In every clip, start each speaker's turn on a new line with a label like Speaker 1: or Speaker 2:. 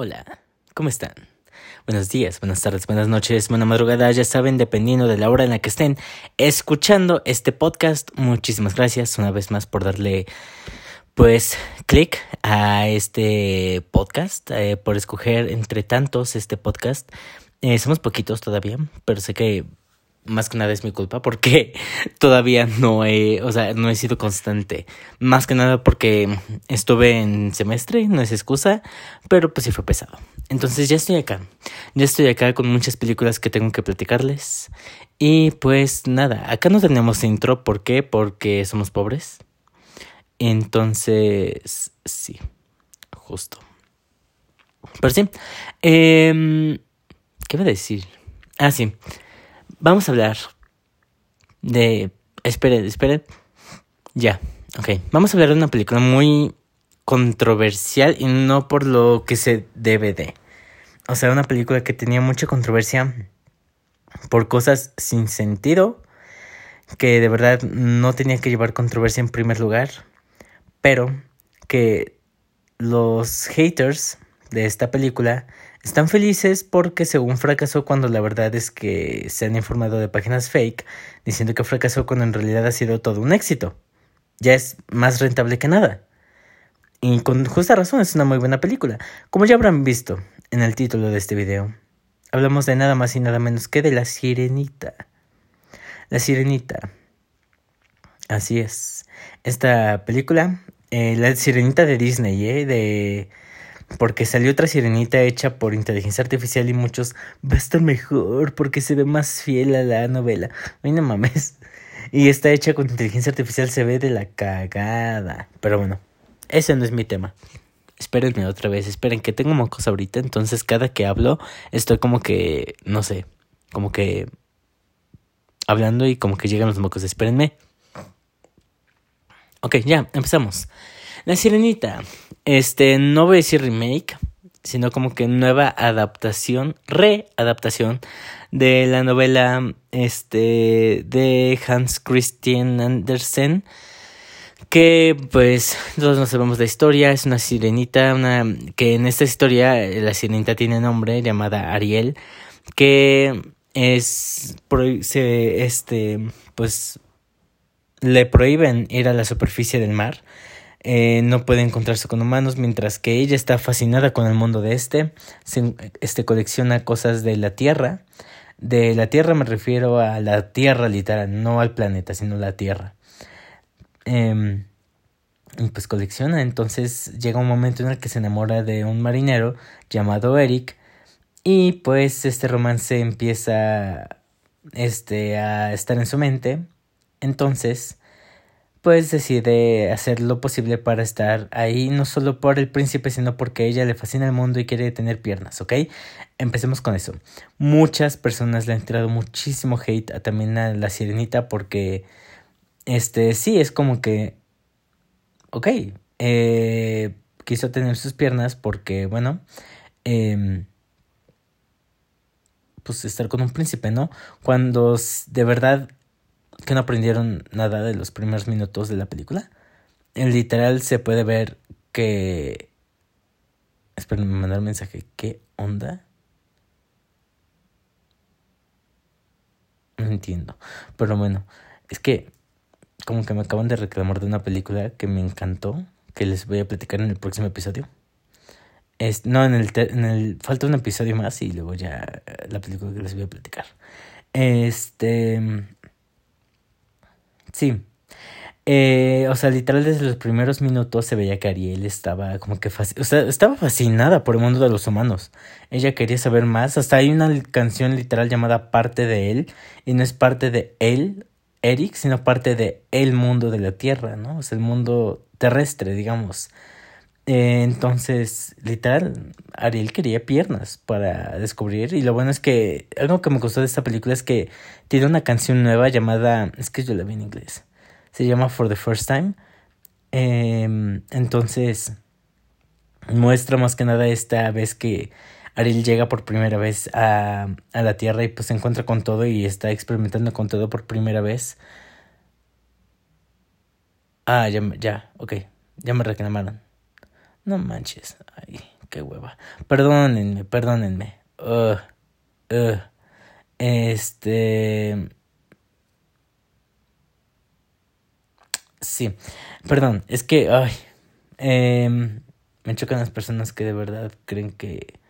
Speaker 1: Hola, ¿cómo están? Buenos días, buenas tardes, buenas noches, buena madrugada, ya saben, dependiendo de la hora en la que estén escuchando este podcast. Muchísimas gracias una vez más por darle, pues, clic a este podcast, eh, por escoger entre tantos este podcast. Eh, somos poquitos todavía, pero sé que más que nada es mi culpa porque todavía no he, o sea, no he sido constante. Más que nada porque estuve en semestre, no es excusa, pero pues sí fue pesado. Entonces ya estoy acá. Ya estoy acá con muchas películas que tengo que platicarles. Y pues nada, acá no tenemos intro, ¿por qué? Porque somos pobres. Entonces, sí, justo. Pero sí, eh, ¿qué voy a decir? Ah, sí. Vamos a hablar de... Esperen, esperen. Ya, ok. Vamos a hablar de una película muy controversial y no por lo que se debe de. O sea, una película que tenía mucha controversia por cosas sin sentido, que de verdad no tenía que llevar controversia en primer lugar, pero que los haters de esta película están felices porque según fracasó cuando la verdad es que se han informado de páginas fake diciendo que fracasó cuando en realidad ha sido todo un éxito. Ya es más rentable que nada. Y con justa razón es una muy buena película. Como ya habrán visto en el título de este video, hablamos de nada más y nada menos que de La Sirenita. La Sirenita. Así es. Esta película, eh, La Sirenita de Disney, ¿eh? De porque salió otra sirenita hecha por inteligencia artificial y muchos va a estar mejor porque se ve más fiel a la novela. Ay, no mames. Y está hecha con inteligencia artificial, se ve de la cagada. Pero bueno, ese no es mi tema. Espérenme otra vez, esperen que tengo mocos ahorita, entonces cada que hablo estoy como que, no sé, como que hablando y como que llegan los mocos, espérenme. Ok, ya, empezamos. La sirenita. Este, no voy a decir remake, sino como que nueva adaptación, readaptación de la novela este de Hans Christian Andersen que pues todos no sabemos la historia, es una sirenita, una que en esta historia la sirenita tiene nombre llamada Ariel, que es se este pues le prohíben ir a la superficie del mar eh, no puede encontrarse con humanos, mientras que ella está fascinada con el mundo de este, este colecciona cosas de la Tierra. De la Tierra me refiero a la Tierra literal, no al planeta, sino la Tierra. Eh, y pues colecciona, entonces llega un momento en el que se enamora de un marinero llamado Eric y pues este romance empieza este a estar en su mente. Entonces, pues decide hacer lo posible para estar ahí, no solo por el príncipe, sino porque ella le fascina el mundo y quiere tener piernas, ¿ok? Empecemos con eso. Muchas personas le han tirado muchísimo hate a, también a la sirenita porque, este, sí, es como que, ok, eh, quiso tener sus piernas porque, bueno, eh, pues estar con un príncipe, ¿no? Cuando de verdad que no aprendieron nada de los primeros minutos de la película. En literal se puede ver que... Esperen, me mandar un mensaje. ¿Qué onda? No entiendo. Pero bueno, es que como que me acaban de reclamar de una película que me encantó, que les voy a platicar en el próximo episodio. Es, no, en el, en el... Falta un episodio más y luego ya la película que les voy a platicar. Este... Sí. Eh, o sea, literal desde los primeros minutos se veía que Ariel estaba como que o sea, estaba fascinada por el mundo de los humanos. Ella quería saber más. Hasta hay una canción literal llamada Parte de él. Y no es parte de él, Eric, sino parte de el mundo de la Tierra, ¿no? O sea, el mundo terrestre, digamos. Eh, entonces, literal, Ariel quería piernas para descubrir. Y lo bueno es que algo que me gustó de esta película es que tiene una canción nueva llamada. Es que yo la vi en inglés. Se llama For the First Time. Em, entonces, muestra más que nada esta vez que Ariel llega por primera vez a, a la Tierra y pues se encuentra con todo y está experimentando con todo por primera vez. Ah, ya, ya, ok. Ya me reclamaron. No manches. Ay, qué hueva. Perdónenme, perdónenme. este. Sí, perdón, es que, ay, em, me chocan las personas que de verdad creen que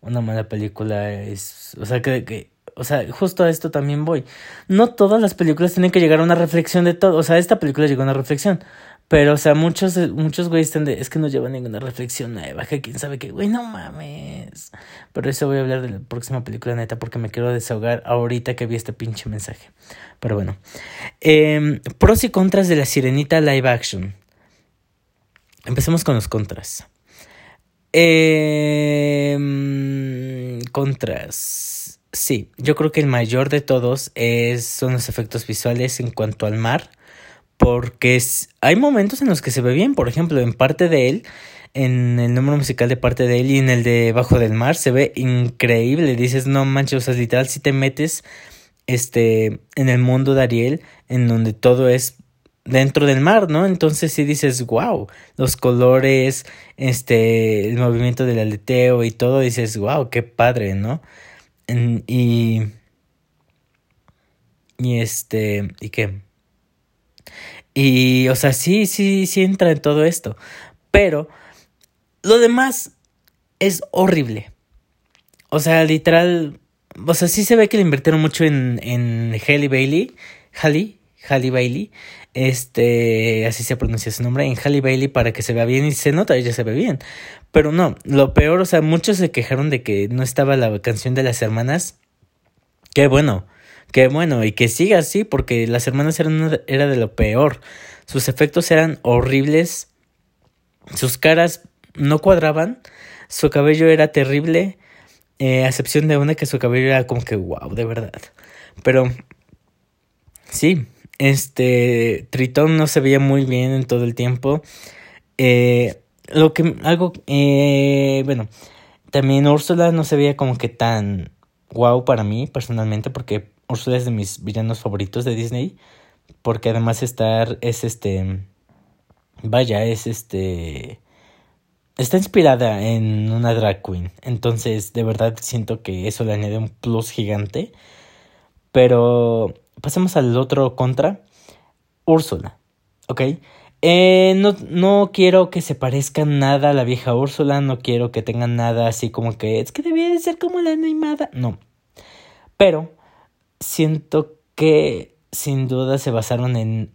Speaker 1: una mala película es, o sea, que, que, o sea, justo a esto también voy. No todas las películas tienen que llegar a una reflexión de todo, o sea, esta película llegó a una reflexión, pero, o sea, muchos, muchos güeyes están de, es que no lleva ninguna reflexión nueva, que quién sabe qué, güey, no mames. Pero eso voy a hablar de la próxima película neta porque me quiero desahogar ahorita que vi este pinche mensaje. Pero bueno. Eh, pros y contras de la sirenita live action. Empecemos con los contras. Eh, contras. Sí, yo creo que el mayor de todos es, son los efectos visuales en cuanto al mar porque hay momentos en los que se ve bien, por ejemplo, en parte de él, en el número musical de parte de él y en el de Bajo del Mar, se ve increíble, dices, no manches, o sea, literal, si te metes este, en el mundo de Ariel, en donde todo es dentro del mar, ¿no? Entonces sí dices, wow, los colores, este, el movimiento del aleteo y todo, dices, wow, qué padre, ¿no? y, y este, ¿y qué? Y, o sea, sí, sí, sí entra en todo esto. Pero lo demás es horrible. O sea, literal. O sea, sí se ve que le invirtieron mucho en, en Halle Bailey. Halle, Halle Bailey. Este, así se pronuncia su nombre. En Halle Bailey para que se vea bien. Y se nota, ella se ve bien. Pero no, lo peor, o sea, muchos se quejaron de que no estaba la canción de las hermanas. Qué bueno. Qué bueno, y que siga así, porque las hermanas eran era de lo peor. Sus efectos eran horribles. Sus caras no cuadraban. Su cabello era terrible. Eh, a excepción de una que su cabello era como que wow, de verdad. Pero sí, este Tritón no se veía muy bien en todo el tiempo. Eh, lo que algo eh, bueno, también Úrsula no se veía como que tan wow para mí personalmente porque Úrsula es de mis villanos favoritos de Disney. Porque además estar es este. Vaya, es este. Está inspirada en una drag queen. Entonces, de verdad siento que eso le añade un plus gigante. Pero pasemos al otro contra. Úrsula. ¿Ok? Eh, no, no quiero que se parezca nada a la vieja Úrsula. No quiero que tengan nada así como que es que debía de ser como la animada. No. Pero siento que sin duda se basaron en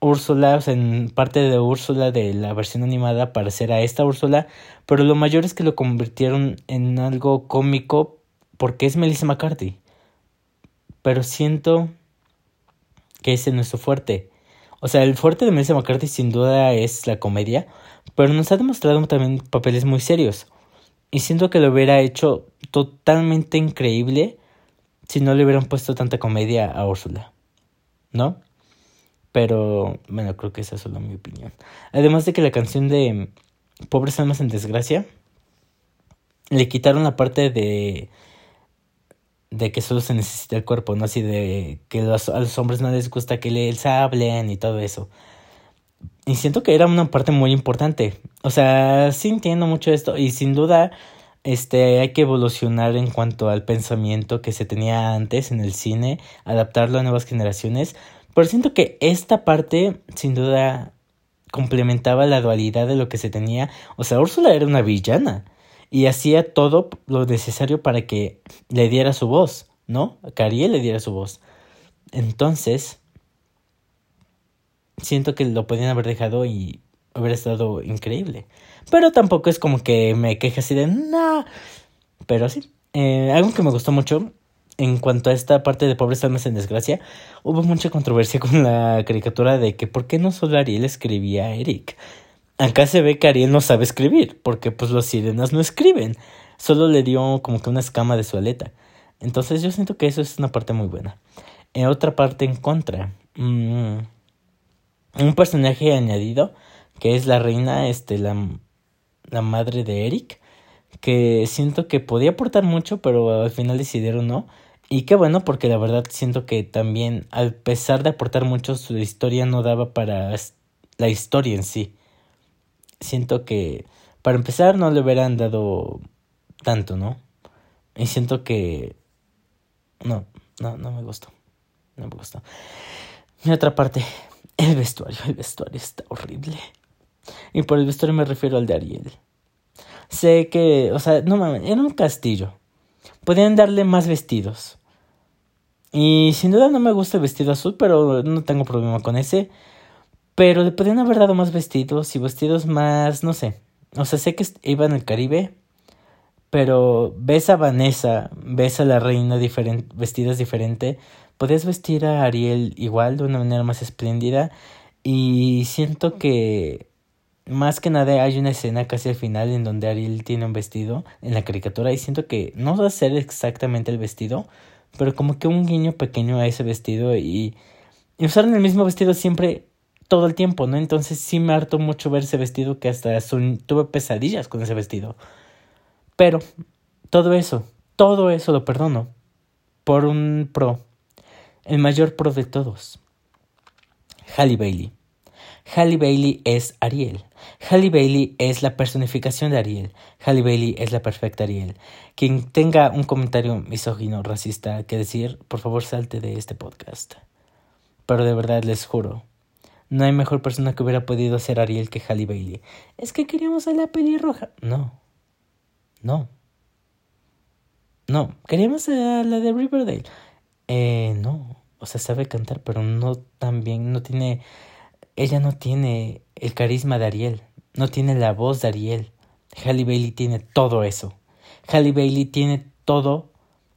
Speaker 1: Úrsula, o sea, en parte de Úrsula de la versión animada para hacer a esta Úrsula, pero lo mayor es que lo convirtieron en algo cómico porque es Melissa McCarthy. Pero siento que ese no es su fuerte. O sea, el fuerte de Melissa McCarthy sin duda es la comedia, pero nos ha demostrado también papeles muy serios. Y siento que lo hubiera hecho totalmente increíble si no le hubieran puesto tanta comedia a Úrsula. ¿No? Pero, bueno, creo que esa es solo mi opinión. Además de que la canción de Pobres Almas en Desgracia, le quitaron la parte de de que solo se necesita el cuerpo, ¿no? Así de que a los hombres no les gusta que les hablen y todo eso. Y siento que era una parte muy importante. O sea, sí entiendo mucho esto y sin duda este, hay que evolucionar en cuanto al pensamiento que se tenía antes en el cine, adaptarlo a nuevas generaciones, pero siento que esta parte sin duda complementaba la dualidad de lo que se tenía, o sea, Úrsula era una villana y hacía todo lo necesario para que le diera su voz, ¿no? Cariel le diera su voz. Entonces, siento que lo podían haber dejado y hubiera estado increíble. Pero tampoco es como que me queje así de no. Pero sí. Eh, algo que me gustó mucho en cuanto a esta parte de Pobres Almas en Desgracia, hubo mucha controversia con la caricatura de que por qué no solo Ariel escribía a Eric. Acá se ve que Ariel no sabe escribir, porque pues los sirenas no escriben. Solo le dio como que una escama de su aleta. Entonces yo siento que eso es una parte muy buena. En otra parte en contra. Mm, un personaje añadido, que es la reina, este, la la madre de Eric, que siento que podía aportar mucho, pero al final decidieron no. Y qué bueno, porque la verdad siento que también, al pesar de aportar mucho, su historia no daba para la historia en sí. Siento que Para empezar, no le hubieran dado tanto, ¿no? Y siento que... No, no, no me gustó. No me gustó. Mi otra parte, el vestuario. El vestuario está horrible. Y por el vestuario me refiero al de Ariel. Sé que, o sea, no mames, era un castillo. Podían darle más vestidos. Y sin duda no me gusta el vestido azul, pero no tengo problema con ese. Pero le podrían haber dado más vestidos y vestidos más, no sé. O sea, sé que iba en el Caribe, pero ves a Vanessa, ves a la reina diferente, vestidas diferente. Podías vestir a Ariel igual, de una manera más espléndida. Y siento que más que nada hay una escena casi al final en donde Ariel tiene un vestido en la caricatura y siento que no va a ser exactamente el vestido, pero como que un guiño pequeño a ese vestido y, usaron el mismo vestido siempre todo el tiempo, ¿no? Entonces sí me harto mucho ver ese vestido que hasta tuve pesadillas con ese vestido. Pero todo eso, todo eso lo perdono por un pro, el mayor pro de todos, Halle Bailey. Halle Bailey es Ariel. Halle Bailey es la personificación de Ariel. Halle Bailey es la perfecta Ariel. Quien tenga un comentario misógino, racista que decir, por favor salte de este podcast. Pero de verdad les juro, no hay mejor persona que hubiera podido ser Ariel que Halle Bailey. Es que queríamos a la pelirroja. No. No. No. Queríamos a la de Riverdale. Eh, no. O sea, sabe cantar, pero no tan bien. No tiene. Ella no tiene el carisma de Ariel. No tiene la voz de Ariel. Halle Bailey tiene todo eso. Halle Bailey tiene todo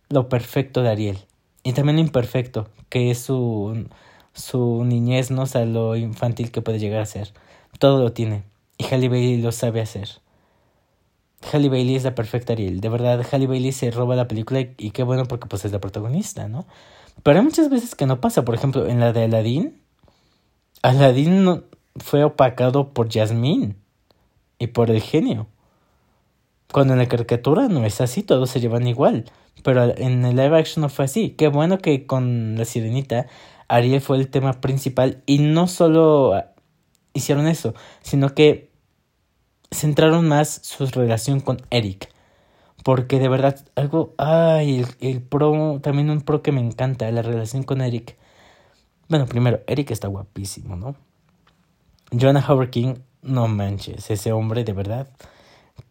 Speaker 1: lo perfecto de Ariel. Y también lo imperfecto, que es su su niñez, ¿no? O sea, lo infantil que puede llegar a ser. Todo lo tiene. Y Halle Bailey lo sabe hacer. Halle Bailey es la perfecta Ariel. De verdad, Halle Bailey se roba la película y, qué bueno porque pues es la protagonista, ¿no? Pero hay muchas veces que no pasa. Por ejemplo, en la de Aladdin, Aladdin no, fue opacado por Jasmine y por el genio. Cuando en la caricatura no es así, todos se llevan igual. Pero en el live action no fue así. Qué bueno que con la sirenita Ariel fue el tema principal y no solo hicieron eso, sino que centraron más su relación con Eric. Porque de verdad, algo, ay, el, pro, también un pro que me encanta, la relación con Eric. Bueno, primero, Eric está guapísimo, ¿no? Jonah Howard King, no manches, ese hombre de verdad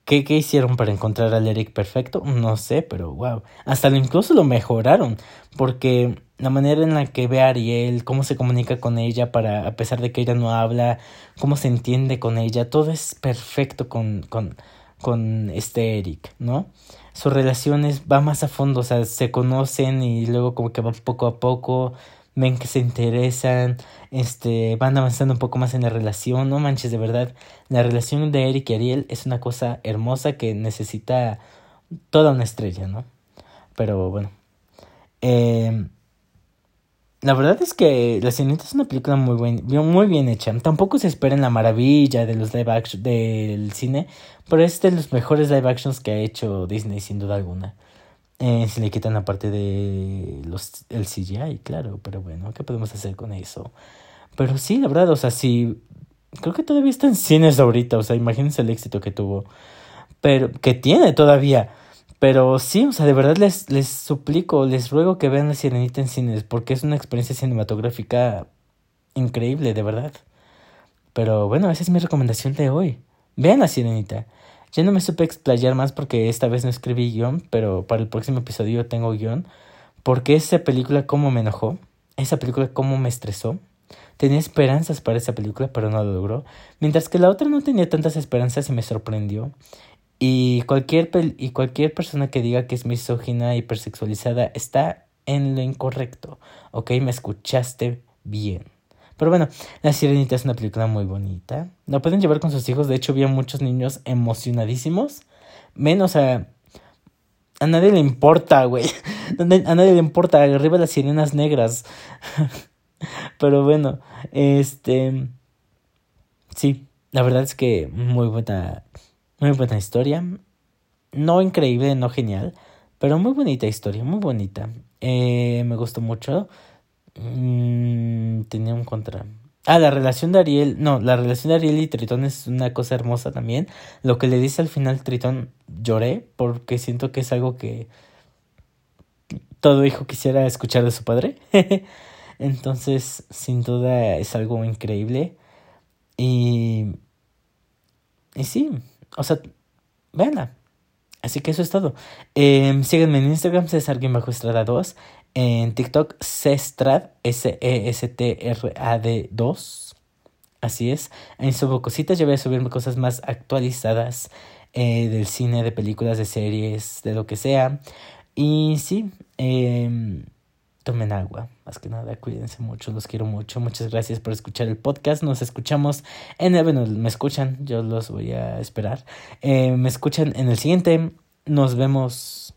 Speaker 1: ¿Qué, ¿Qué, hicieron para encontrar al Eric perfecto? No sé, pero wow. Hasta lo incluso lo mejoraron. Porque la manera en la que ve a Ariel, cómo se comunica con ella para, a pesar de que ella no habla, cómo se entiende con ella, todo es perfecto con, con, con este Eric, ¿no? Sus relaciones va más a fondo, o sea, se conocen y luego como que van poco a poco ven que se interesan, este, van avanzando un poco más en la relación, no manches, de verdad, la relación de Eric y Ariel es una cosa hermosa que necesita toda una estrella, ¿no? Pero bueno, eh, la verdad es que La Sirenita es una película muy, buen, muy bien hecha. Tampoco se espera en la maravilla de los live action del cine, pero es de los mejores live actions que ha hecho Disney, sin duda alguna. Eh, si le quitan la parte de los, el CGI, claro, pero bueno, ¿qué podemos hacer con eso? Pero sí, la verdad, o sea, sí, creo que todavía está en cines ahorita, o sea, imagínense el éxito que tuvo, pero que tiene todavía. Pero sí, o sea, de verdad les, les suplico, les ruego que vean la Sirenita en cines, porque es una experiencia cinematográfica increíble, de verdad. Pero bueno, esa es mi recomendación de hoy. Vean la Sirenita. Ya no me supe explayar más porque esta vez no escribí guion, pero para el próximo episodio tengo guion. Porque esa película cómo me enojó, esa película cómo me estresó. Tenía esperanzas para esa película, pero no lo logró. Mientras que la otra no tenía tantas esperanzas y me sorprendió. Y cualquier, y cualquier persona que diga que es misógina, hipersexualizada, está en lo incorrecto. ¿Ok? Me escuchaste bien. Pero bueno, La Sirenita es una película muy bonita. La pueden llevar con sus hijos. De hecho, vi muchos niños emocionadísimos. Menos a. A nadie le importa, güey. A nadie le importa. Arriba las sirenas negras. Pero bueno, este. Sí, la verdad es que muy buena. Muy buena historia. No increíble, no genial. Pero muy bonita historia, muy bonita. Eh, me gustó mucho. Mm, tenía un contra. Ah, la relación de Ariel, no, la relación de Ariel y Tritón es una cosa hermosa también. Lo que le dice al final Tritón, lloré porque siento que es algo que todo hijo quisiera escuchar de su padre. Entonces, sin duda es algo increíble. Y... Y sí, o sea, véanla. Así que eso es todo. Eh, síganme en Instagram, César bajo Estrada 2. En TikTok, Cestrad, S-E-S-T-R-A-D 2. Así es. Ahí subo cositas. Yo voy a subirme cosas más actualizadas eh, del cine, de películas, de series, de lo que sea. Y sí, eh, tomen agua. Más que nada, cuídense mucho, los quiero mucho. Muchas gracias por escuchar el podcast. Nos escuchamos en el, bueno, me escuchan, yo los voy a esperar. Eh, me escuchan en el siguiente. Nos vemos